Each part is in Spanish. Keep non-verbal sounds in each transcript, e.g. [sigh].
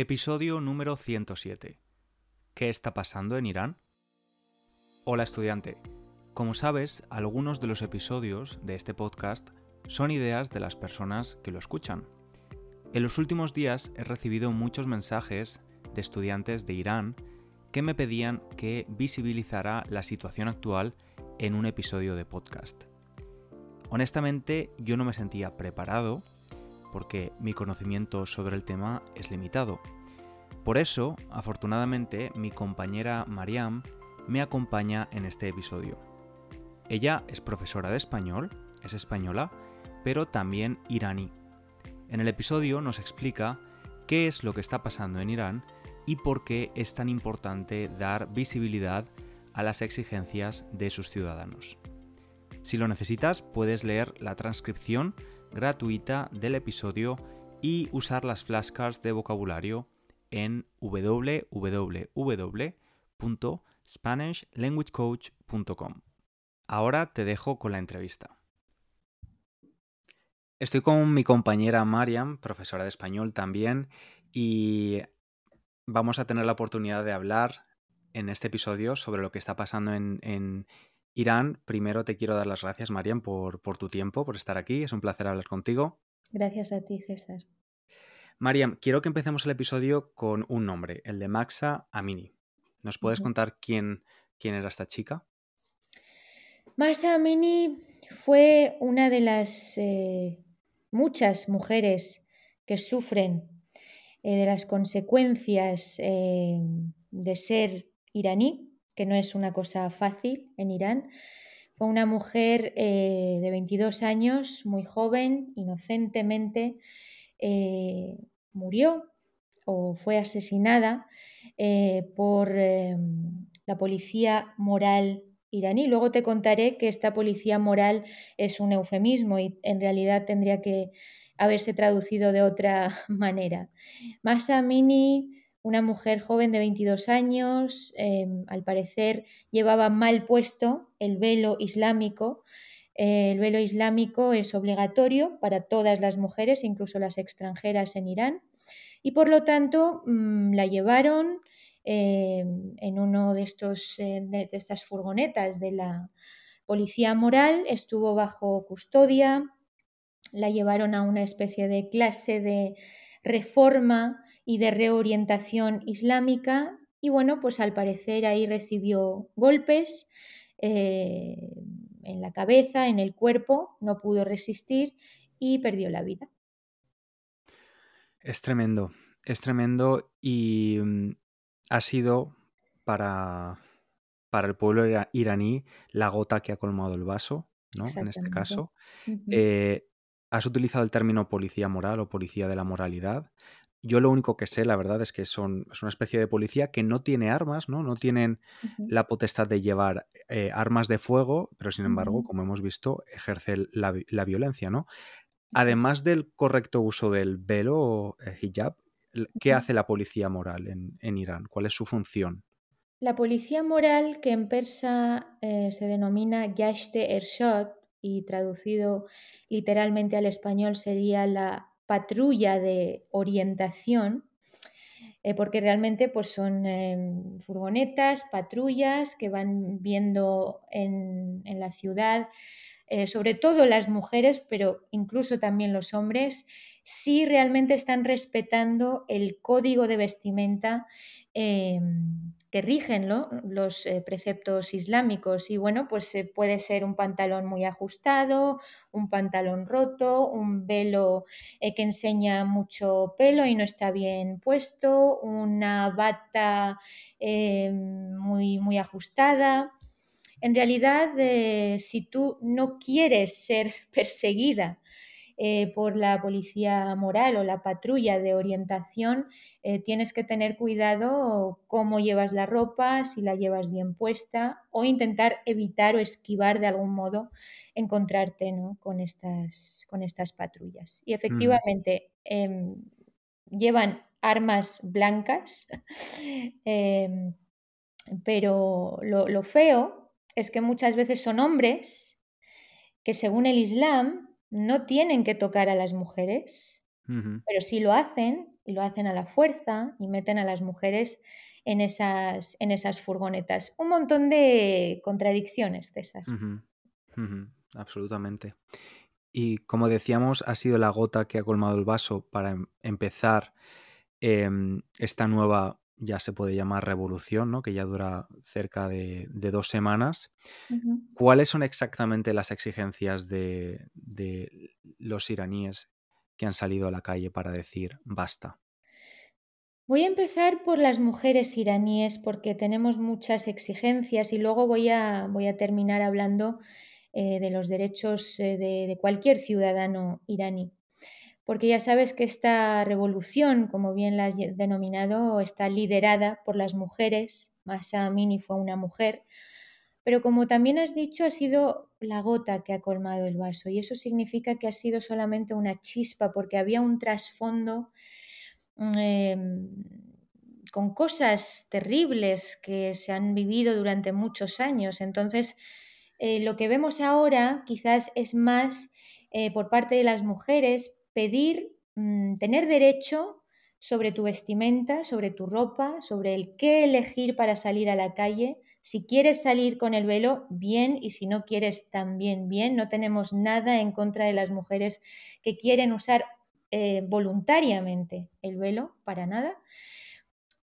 Episodio número 107. ¿Qué está pasando en Irán? Hola estudiante. Como sabes, algunos de los episodios de este podcast son ideas de las personas que lo escuchan. En los últimos días he recibido muchos mensajes de estudiantes de Irán que me pedían que visibilizara la situación actual en un episodio de podcast. Honestamente, yo no me sentía preparado porque mi conocimiento sobre el tema es limitado. Por eso, afortunadamente, mi compañera Mariam me acompaña en este episodio. Ella es profesora de español, es española, pero también iraní. En el episodio nos explica qué es lo que está pasando en Irán y por qué es tan importante dar visibilidad a las exigencias de sus ciudadanos. Si lo necesitas, puedes leer la transcripción gratuita del episodio y usar las flashcards de vocabulario en www.spanishlanguagecoach.com. Ahora te dejo con la entrevista. Estoy con mi compañera Mariam, profesora de español también, y vamos a tener la oportunidad de hablar en este episodio sobre lo que está pasando en, en Irán, primero te quiero dar las gracias, Mariam, por, por tu tiempo, por estar aquí. Es un placer hablar contigo. Gracias a ti, César. Mariam, quiero que empecemos el episodio con un nombre, el de Maxa Amini. ¿Nos puedes contar quién, quién era esta chica? Maxa Amini fue una de las eh, muchas mujeres que sufren eh, de las consecuencias eh, de ser iraní que no es una cosa fácil en Irán. Fue una mujer eh, de 22 años, muy joven, inocentemente, eh, murió o fue asesinada eh, por la policía moral iraní. Luego te contaré que esta policía moral es un eufemismo y en realidad tendría que haberse traducido de otra [laughs] manera. Masa Mini una mujer joven de 22 años, em, al parecer llevaba mal puesto el velo islámico. Eh, el velo islámico es obligatorio para todas las mujeres, incluso las extranjeras en Irán, y por lo tanto mm, la llevaron em, en uno de, estos, eh, de estas furgonetas de la policía moral, estuvo bajo custodia, la llevaron a una especie de clase de reforma y de reorientación islámica y bueno, pues al parecer ahí recibió golpes eh, en la cabeza, en el cuerpo, no pudo resistir y perdió la vida. Es tremendo, es tremendo y mm, ha sido para, para el pueblo iraní la gota que ha colmado el vaso, ¿no? En este caso. Eh, has utilizado el término policía moral o policía de la moralidad. Yo lo único que sé, la verdad, es que son, es una especie de policía que no tiene armas, ¿no? No tienen la potestad de llevar eh, armas de fuego, pero sin embargo, como hemos visto, ejerce la, violencia, ¿no? Además del correcto uso del velo eh, hijab, ¿qué hace la policía moral en, Irán? ¿Cuál es su función? La policía moral, que en persa eh, se denomina Gashte Ershad y traducido literalmente al español sería la patrulla de orientación, eh, porque realmente pues, son em, furgonetas, patrullas que van viendo en, la ciudad, eh, sobre todo las mujeres, pero incluso también los hombres, si realmente están respetando el código de vestimenta em, que rigen los eh, preceptos islámicos. Y bueno, pues eh, puede ser un pantalón muy ajustado, un pantalón roto, un velo eh, que enseña mucho pelo y no está bien puesto, una bata muy, muy ajustada. En realidad, si tú no quieres ser [laughs] perseguida eh, por la policía moral o la patrulla de orientación, eh, tienes que tener cuidado cómo llevas la ropa, si la llevas bien puesta o intentar evitar o esquivar de algún modo encontrarte con, estas, con estas patrullas. Y efectivamente, em, llevan armas blancas, [laughs] em, pero lo feo es que muchas veces son hombres que según el Islam no tienen que tocar a las mujeres, pero si lo hacen y lo hacen a la fuerza y meten a las mujeres en esas, en esas furgonetas. Un montón de contradicciones, César. Absolutamente. Y como decíamos, ha sido la gota que ha colmado el vaso para em, empezar em, esta nueva, ya se puede llamar revolución, ¿no? que ya dura cerca de, dos semanas. ¿Cuáles son exactamente las exigencias de, de los iraníes que han salido a la calle para decir basta? Voy a empezar por las mujeres iraníes porque tenemos muchas exigencias y luego voy a, voy a terminar hablando eh, de los derechos eh, de, cualquier ciudadano iraní. Porque ya sabes que esta revolución, como bien la has denominado, está liderada por las mujeres. Masa Amini fue una mujer. Pero como también has dicho, ha sido la gota que ha colmado el vaso. Y eso significa que ha sido solamente una chispa porque había un trasfondo Em, con cosas terribles que se han vivido durante muchos años. Entonces, eh, lo que vemos ahora quizás es más eh, por parte de las mujeres pedir, mm, tener derecho sobre tu vestimenta, sobre tu ropa, sobre el qué elegir para salir a la calle. Si quieres salir con el velo, bien, y si no quieres, también bien. No tenemos nada en contra de las mujeres que quieren usar eh, voluntariamente el velo, para nada.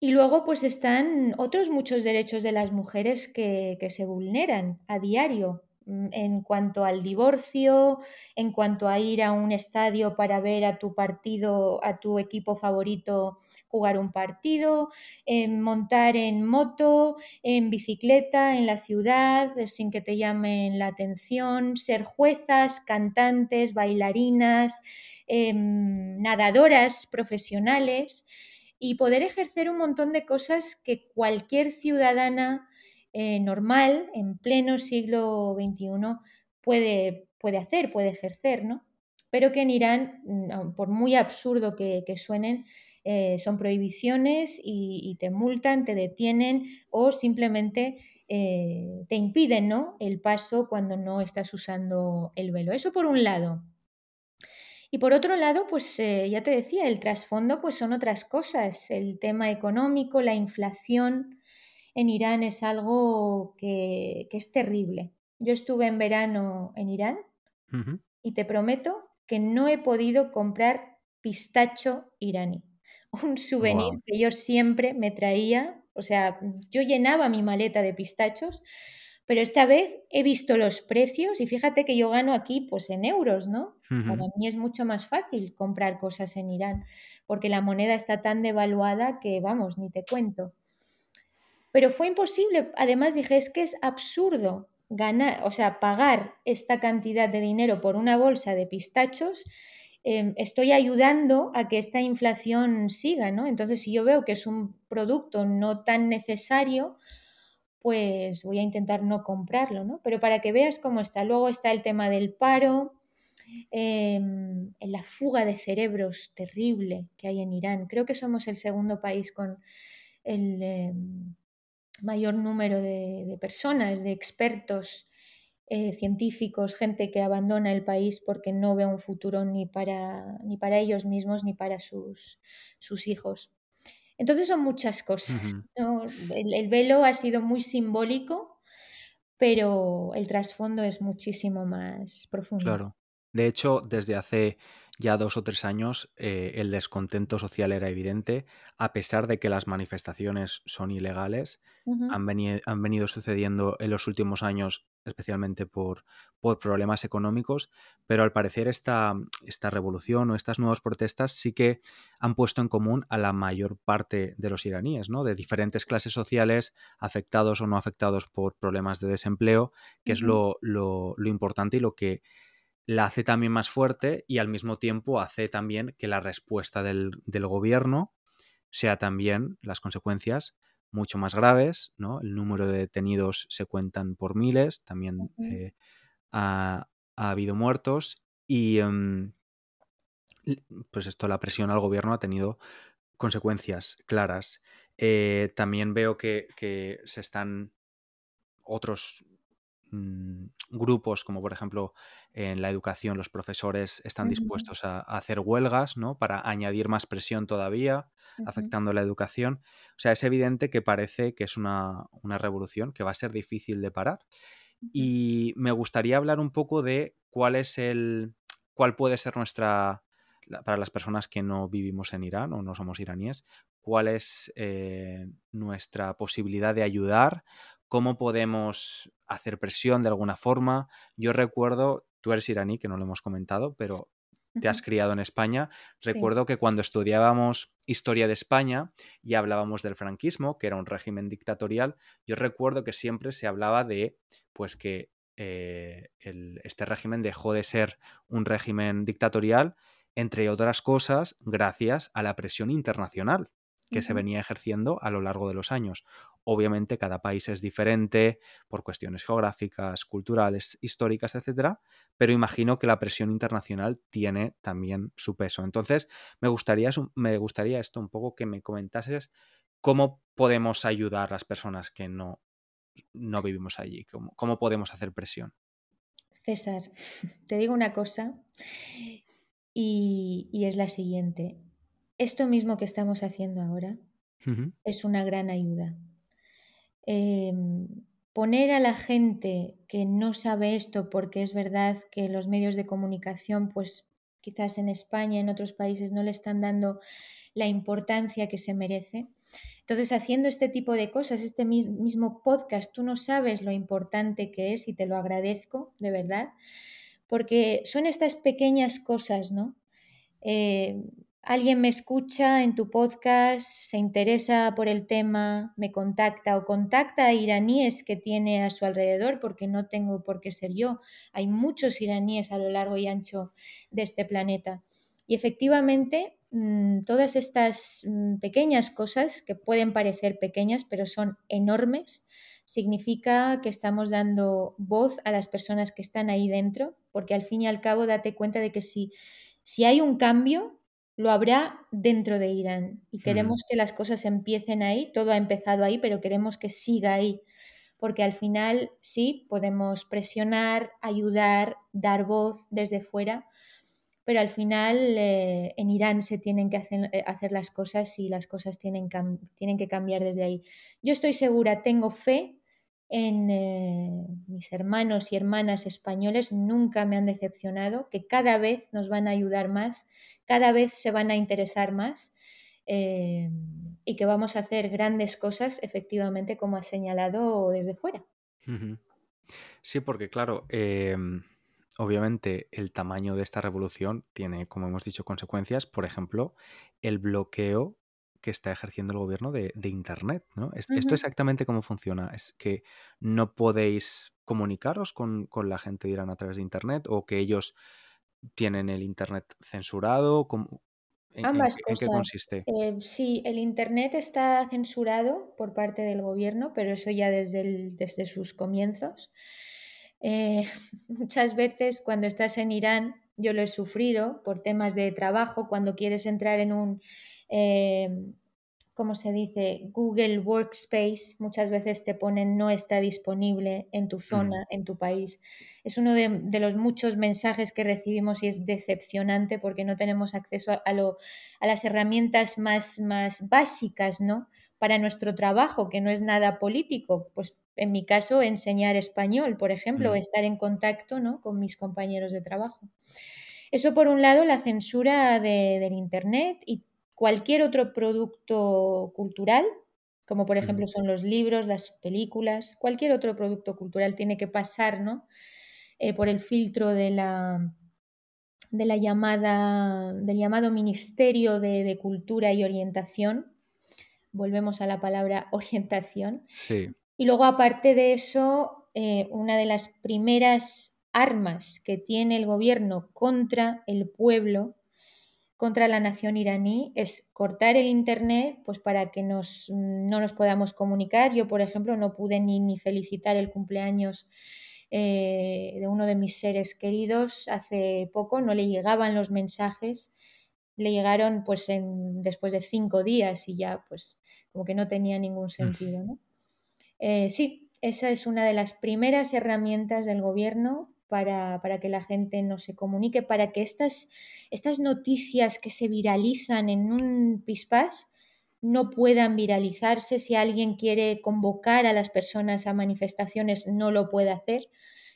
Y luego pues están otros muchos derechos de las mujeres que, que se vulneran a diario. Mm, en cuanto al divorcio, en cuanto a ir a un estadio para ver a tu partido, a tu equipo favorito jugar un partido, en montar en moto, en bicicleta, en la ciudad, sin que te llamen la atención, ser juezas, cantantes, bailarinas, em, nadadoras profesionales y poder ejercer un montón de cosas que cualquier ciudadana eh, normal, en pleno siglo XXI, puede, puede hacer, puede ejercer, ¿no? Pero que en Irán, mm, por muy absurdo que, suenen, eh, son prohibiciones y, te multan, te detienen o simplemente eh, te impiden ¿no? el paso cuando no estás usando el velo. Eso por un lado. Y por otro lado, pues ya te decía, el trasfondo pues son otras cosas, el tema económico, la inflación, en Irán es algo que, es terrible. Yo estuve en verano en Irán y te prometo que no he podido comprar pistacho iraní, [laughs] un souvenir que yo siempre me traía, o sea, yo llenaba mi maleta de pistachos, pero esta vez he visto los precios y fíjate que yo gano aquí pues en euros, ¿no? Para mí es mucho más fácil comprar cosas en Irán porque la moneda está tan devaluada que vamos, ni te cuento. Pero fue imposible. Además dije, es que es absurdo ganar, o sea, pagar esta cantidad de dinero por una bolsa de pistachos. Em, estoy ayudando a que esta inflación siga, ¿no? Entonces, si yo veo que es un producto no tan necesario, pues voy a intentar no comprarlo, ¿no? Pero para que veas cómo está. Luego está el tema del paro, em, la fuga de cerebros terrible que hay en Irán. Creo que somos el segundo país con el, em, mayor número de, personas, de expertos, eh, científicos, gente que abandona el país porque no ve un futuro ni para, ni para ellos mismos ni para sus, sus hijos. Entonces son muchas cosas. el, velo ha sido muy simbólico, pero el trasfondo es muchísimo más profundo. Claro. De hecho, desde hace ya dos o tres años eh, el descontento social era evidente, a pesar de que las manifestaciones son ilegales, han, han, venido sucediendo en los últimos años, especialmente por, por problemas económicos, pero al parecer esta, esta revolución o estas nuevas protestas sí que han puesto en común a la mayor parte de los iraníes, ¿no? de diferentes clases sociales, afectados o no afectados por problemas de desempleo, que es lo, lo, lo importante y lo que la hace también más fuerte y al mismo tiempo hace también que la respuesta del, gobierno sea también las consecuencias mucho más graves, ¿no? El número de detenidos se cuentan por miles, también eh, ha, habido muertos y em, pues esto, la presión al gobierno ha tenido consecuencias claras. Eh, también veo que, que se están otros mm, grupos como por ejemplo en la educación los profesores están dispuestos a, hacer huelgas ¿no? para añadir más presión todavía, afectando la educación. O sea, es evidente que parece que es una, una revolución que va a ser difícil de parar. Y me gustaría hablar un poco de cuál es el. cuál puede ser nuestra. para las personas que no vivimos en Irán o no somos iraníes, cuál es eh, nuestra posibilidad de ayudar cómo podemos hacer presión de alguna forma. Yo recuerdo, tú eres iraní, que no lo hemos comentado, pero te has criado en España. Recuerdo que cuando estudiábamos historia de España y hablábamos del franquismo, que era un régimen dictatorial, yo recuerdo que siempre se hablaba de pues que eh, este régimen dejó de ser un régimen dictatorial, entre otras cosas, gracias a la presión internacional que se venía ejerciendo a lo largo de los años. Obviamente cada país es diferente por cuestiones geográficas, culturales, históricas, etcétera, pero imagino que la presión internacional tiene también su peso. Entonces, me gustaría, me gustaría esto un poco que me comentases cómo podemos ayudar a las personas que no, no vivimos allí, cómo, cómo podemos hacer presión. César, [laughs] te digo una cosa y, y es la siguiente esto mismo que estamos haciendo ahora es una gran ayuda. Em, poner a la gente que no sabe esto, porque es verdad que los medios de comunicación, pues quizás en España, en otros países, no le están dando la importancia que se merece. Entonces, haciendo este tipo de cosas, este mismo podcast, tú no sabes lo importante que es y te lo agradezco, de verdad, porque son estas pequeñas cosas, ¿no? Eh, alguien me escucha en tu podcast, se interesa por el tema, me contacta o contacta a iraníes que tiene a su alrededor, porque no tengo por qué ser yo. Hay muchos iraníes a lo largo y ancho de este planeta. Y efectivamente, mm, todas estas mm, pequeñas cosas, que pueden parecer pequeñas, pero son enormes, significa que estamos dando voz a las personas que están ahí dentro, porque al fin y al cabo date cuenta de que si, si hay un cambio, lo habrá dentro de Irán y queremos que las cosas empiecen ahí, todo ha empezado ahí, pero queremos que siga ahí, porque al final sí, podemos presionar, ayudar, dar voz desde fuera, pero al final eh, en Irán se tienen que hacer, eh, hacer, las cosas y las cosas tienen, tienen que cambiar desde ahí. Yo estoy segura, tengo fe en eh, mis hermanos y hermanas españoles nunca me han decepcionado, que cada vez nos van a ayudar más, cada vez se van a interesar más eh, y que vamos a hacer grandes cosas, efectivamente, como ha señalado desde fuera. Sí, porque claro, em, obviamente el tamaño de esta revolución tiene, como hemos dicho, consecuencias. Por ejemplo, el bloqueo que está ejerciendo el gobierno de, Internet. ¿no? ¿Esto exactamente cómo funciona? ¿Es que no podéis comunicaros con, la gente de Irán a través de Internet o que ellos tienen el Internet censurado? ¿En, Ambas cosas. qué consiste? Eh, sí, el Internet está censurado por parte del gobierno, pero eso ya desde, desde sus comienzos. Eh, [laughs] muchas veces cuando estás en Irán, yo lo he sufrido por temas de trabajo, cuando quieres entrar en un eh, ¿cómo se dice? Google Workspace, muchas veces te ponen no está disponible en tu zona, en tu país. Es uno de, los muchos mensajes que recibimos y es decepcionante porque no tenemos acceso a, a las herramientas más, más básicas, ¿no? Para nuestro trabajo, que no es nada político, pues en mi caso enseñar español, por ejemplo, o mm. estar en contacto ¿no? con mis compañeros de trabajo. Eso por un lado, la censura del Internet y cualquier otro producto cultural, como por ejemplo son los libros, las películas, cualquier otro producto cultural tiene que pasar ¿no? Eh, por el filtro de la, de la llamada, del llamado Ministerio de, Cultura y Orientación. Volvemos a la palabra [laughs] orientación. Sí. Y luego, aparte de eso, eh, una de las primeras armas que tiene el gobierno contra el pueblo contra la nación iraní es cortar el Internet pues para que nos, no nos podamos comunicar. Yo, por ejemplo, no pude ni, ni felicitar el cumpleaños eh, de uno de mis seres queridos hace poco, no le llegaban los mensajes, le llegaron pues en, después de cinco días y ya pues como que no tenía ningún sentido. ¿no? Eh, sí, esa es una de las primeras herramientas del gobierno para, que la gente no se comunique, para que estas, estas noticias que se viralizan en un pispás no puedan viralizarse. Si alguien quiere convocar a las personas a manifestaciones, no lo puede hacer.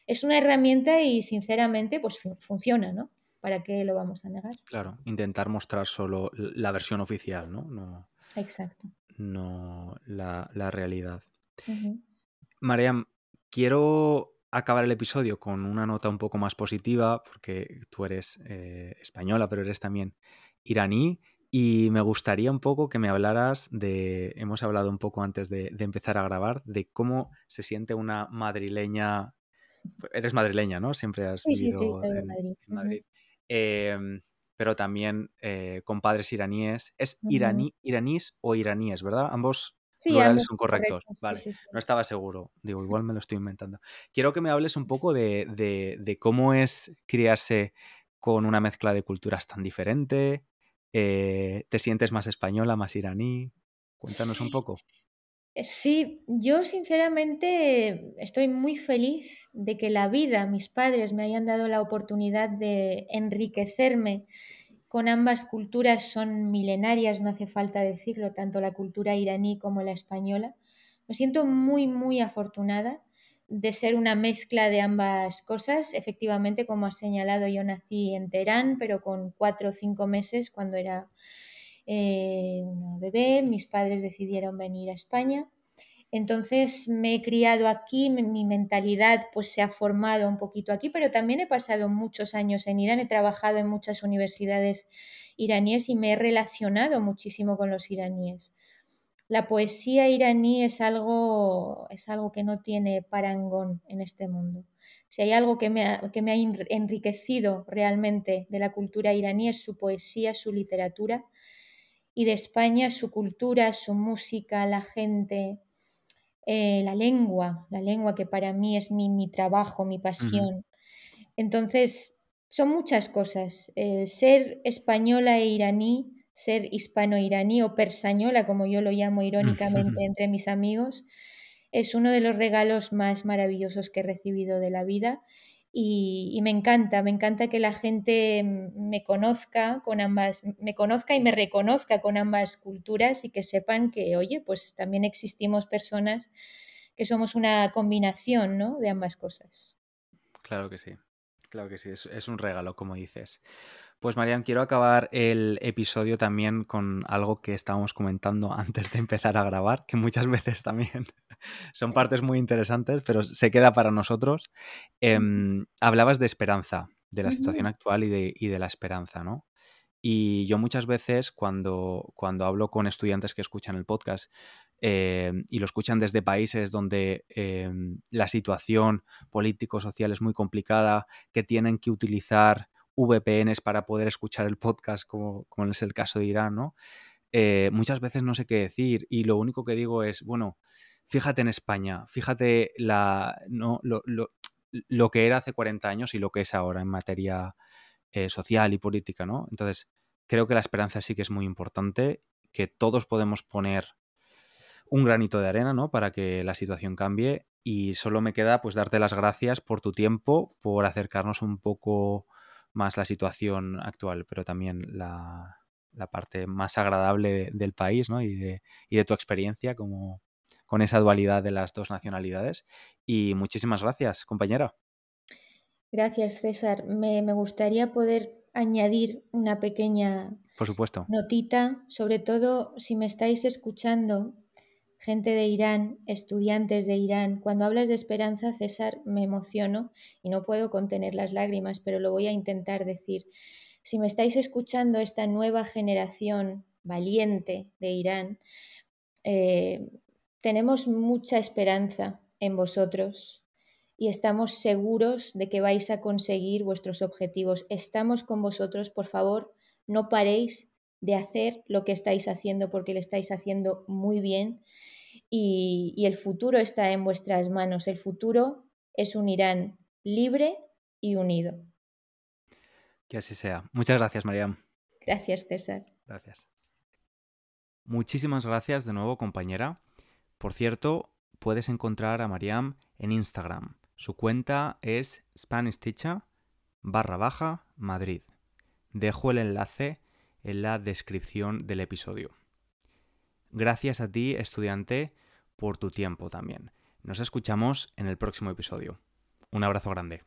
Es una herramienta y sinceramente pues funciona, ¿no? ¿Para qué lo vamos a negar? Claro, intentar mostrar solo la versión oficial, ¿no? no Exacto. No la, realidad. Mariam, quiero acabar el episodio con una nota un poco más positiva, porque tú eres eh, española, pero eres también iraní. Y me gustaría un poco que me hablaras de, hemos hablado un poco antes de, empezar a grabar, de cómo se siente una madrileña. Eres madrileña, ¿no? Siempre has vivido en, Madrid. Em, pero también eh, con padres iraníes. ¿Es iraní, iraníes o iraníes, verdad? Ambos Sí, plurales son correctos. Vale, no estaba seguro. Digo, igual me lo estoy inventando. Quiero que me hables un poco de, cómo es criarse con una mezcla de culturas tan diferente. Eh, ¿Te sientes más española, más iraní? Cuéntanos un poco. Eh, sí, yo sinceramente estoy muy feliz de que la vida, mis padres me hayan dado la oportunidad de enriquecerme con ambas culturas son milenarias, no hace falta decirlo, tanto la cultura iraní como la española. Me siento muy, muy afortunada de ser una mezcla de ambas cosas. Efectivamente, como has señalado, yo nací en Teherán, pero con cuatro o cinco meses, cuando era eh, una bebé, mis padres decidieron venir a España entonces me he criado aquí, mi mentalidad pues se ha formado un poquito aquí, pero también he pasado muchos años en Irán, he trabajado en muchas universidades iraníes y me he relacionado muchísimo con los iraníes. La poesía iraní es algo, es algo que no tiene parangón en este mundo. Si hay algo que me, ha, que me ha enriquecido realmente de la cultura iraní es su poesía, su literatura, y de España su cultura, su música, la gente, eh, la lengua, la lengua que para mí es mi, trabajo, mi pasión. Entonces, son muchas cosas. Eh, ser española e iraní, ser hispano-iraní o persañola, como yo lo llamo irónicamente [laughs] entre mis amigos, es uno de los regalos más maravillosos que he recibido de la vida y, me encanta, me encanta que la gente me conozca con ambas, me conozca y me reconozca con ambas culturas y que sepan que, oye, pues también existimos personas que somos una combinación, ¿no? De ambas cosas. Claro que sí, claro que sí, es, un regalo, como dices. Pues Marian, quiero acabar el episodio también con algo que estábamos comentando [laughs] antes de empezar a grabar, que muchas [laughs] veces también son partes muy interesantes, pero se queda para nosotros. Em, hablabas de esperanza, de la situación actual y de, y de, la esperanza, ¿no? Y yo muchas veces cuando, cuando hablo con estudiantes que escuchan el podcast em, y lo escuchan desde países donde em, la situación político-social es muy complicada, que tienen que utilizar VPNs para poder escuchar el podcast, como, como es el caso de Irán, ¿no? Eh, muchas veces no sé qué decir y lo único que digo es, bueno, fíjate en España, fíjate la, ¿no? lo, lo, que era hace 40 años y lo que es ahora en materia eh, social y política, ¿no? Entonces, creo que la esperanza sí que es muy importante, que todos podemos poner un granito de arena, ¿no? Para que la situación cambie y solo me queda pues darte las gracias por tu tiempo, por acercarnos un poco más la situación actual, pero también la, la parte más agradable del país, ¿no? Y de, y de tu experiencia como, con esa dualidad de las dos nacionalidades. Y muchísimas gracias, compañera. Gracias, César. Me, gustaría poder añadir una pequeña Por supuesto. notita, sobre todo si me estáis escuchando, gente de Irán, estudiantes de Irán. Cuando hablas de esperanza, César, me emociono y no puedo contener las lágrimas, pero lo voy a intentar decir. Si me estáis escuchando esta nueva generación valiente de Irán, eh, tenemos mucha esperanza en vosotros y estamos seguros de que vais a conseguir vuestros objetivos. Estamos con vosotros, por favor, no paréis de hacer lo que estáis haciendo porque lo estáis haciendo muy bien y, y el futuro está en vuestras manos. El futuro es un Irán libre y unido. Que así sea. Muchas gracias, Mariam. Gracias, César. Gracias. Muchísimas gracias de nuevo, compañera. Por cierto, puedes encontrar a Mariam en Instagram. Su cuenta es Spanish Teacher barra baja Madrid. Dejo el enlace en la descripción del episodio. Gracias a ti, estudiante, por tu tiempo también. Nos escuchamos en el próximo episodio. Un abrazo grande.